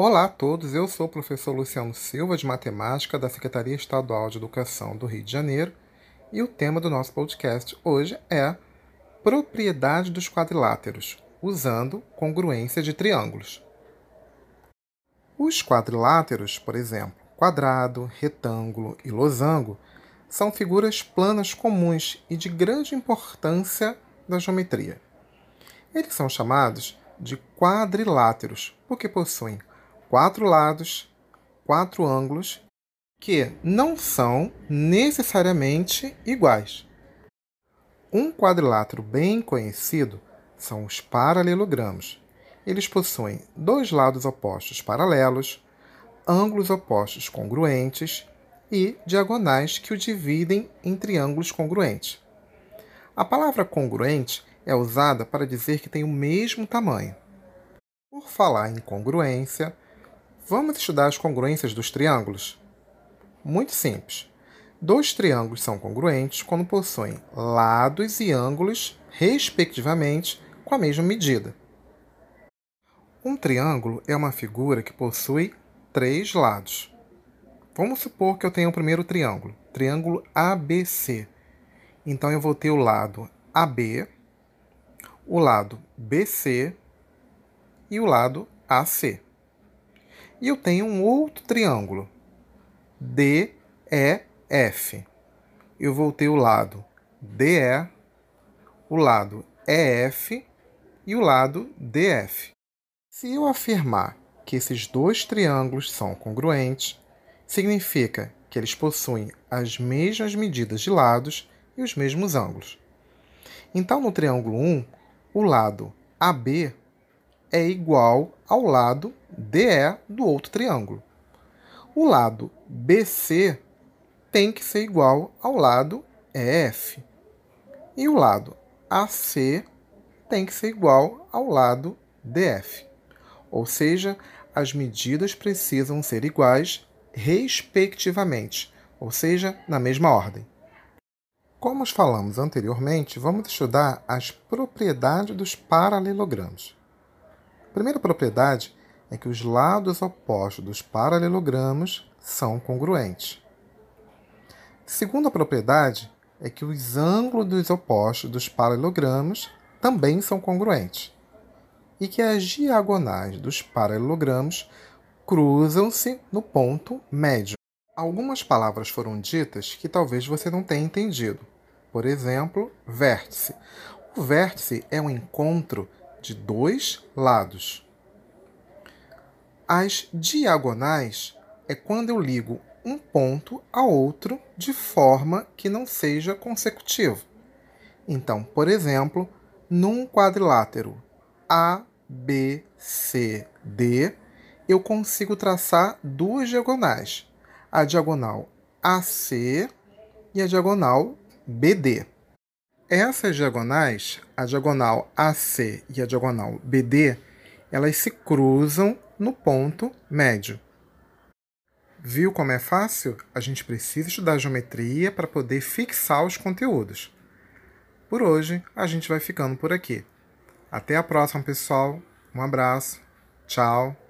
Olá a todos, eu sou o professor Luciano Silva de Matemática da Secretaria Estadual de Educação do Rio de Janeiro e o tema do nosso podcast hoje é propriedade dos quadriláteros, usando congruência de triângulos. Os quadriláteros, por exemplo, quadrado, retângulo e losango, são figuras planas comuns e de grande importância da geometria. Eles são chamados de quadriláteros porque possuem quatro lados, quatro ângulos que não são necessariamente iguais. Um quadrilátero bem conhecido são os paralelogramos. Eles possuem dois lados opostos paralelos, ângulos opostos congruentes e diagonais que o dividem em triângulos congruentes. A palavra congruente é usada para dizer que tem o mesmo tamanho. Por falar em congruência, vamos estudar as congruências dos triângulos? Muito simples. Dois triângulos são congruentes quando possuem lados e ângulos, respectivamente, com a mesma medida. Um triângulo é uma figura que possui três lados. Vamos supor que eu tenha o primeiro triângulo, triângulo ABC. Então eu vou ter o lado AB, o lado BC e o lado AC. E eu tenho um outro triângulo, DEF. Eu vou ter o lado DE, o lado EF e o lado DF. Se eu afirmar que esses dois triângulos são congruentes, significa que eles possuem as mesmas medidas de lados e os mesmos ângulos. Então, no triângulo 1, o lado AB é igual ao lado DE do outro triângulo. O lado BC tem que ser igual ao lado EF. E o lado AC tem que ser igual ao lado DF. Ou seja, as medidas precisam ser iguais respectivamente, ou seja, na mesma ordem. Como falamos anteriormente, vamos estudar as propriedades dos paralelogramos. Primeira propriedade é que os lados opostos dos paralelogramos são congruentes. Segunda propriedade é que os ângulos dos opostos dos paralelogramos também são congruentes e que as diagonais dos paralelogramos cruzam-se no ponto médio. Algumas palavras foram ditas que talvez você não tenha entendido. Por exemplo, vértice. O vértice é um encontro de dois lados. As diagonais é quando eu ligo um ponto a outro de forma que não seja consecutivo. Então, por exemplo, num quadrilátero A, B, C, D, eu consigo traçar duas diagonais a diagonal AC e a diagonal BD. Essas diagonais, a diagonal AC e a diagonal BD, elas se cruzam no ponto médio. Viu como é fácil? A gente precisa estudar geometria para poder fixar os conteúdos. Por hoje, a gente vai ficando por aqui. Até a próxima, pessoal. Um abraço. Tchau.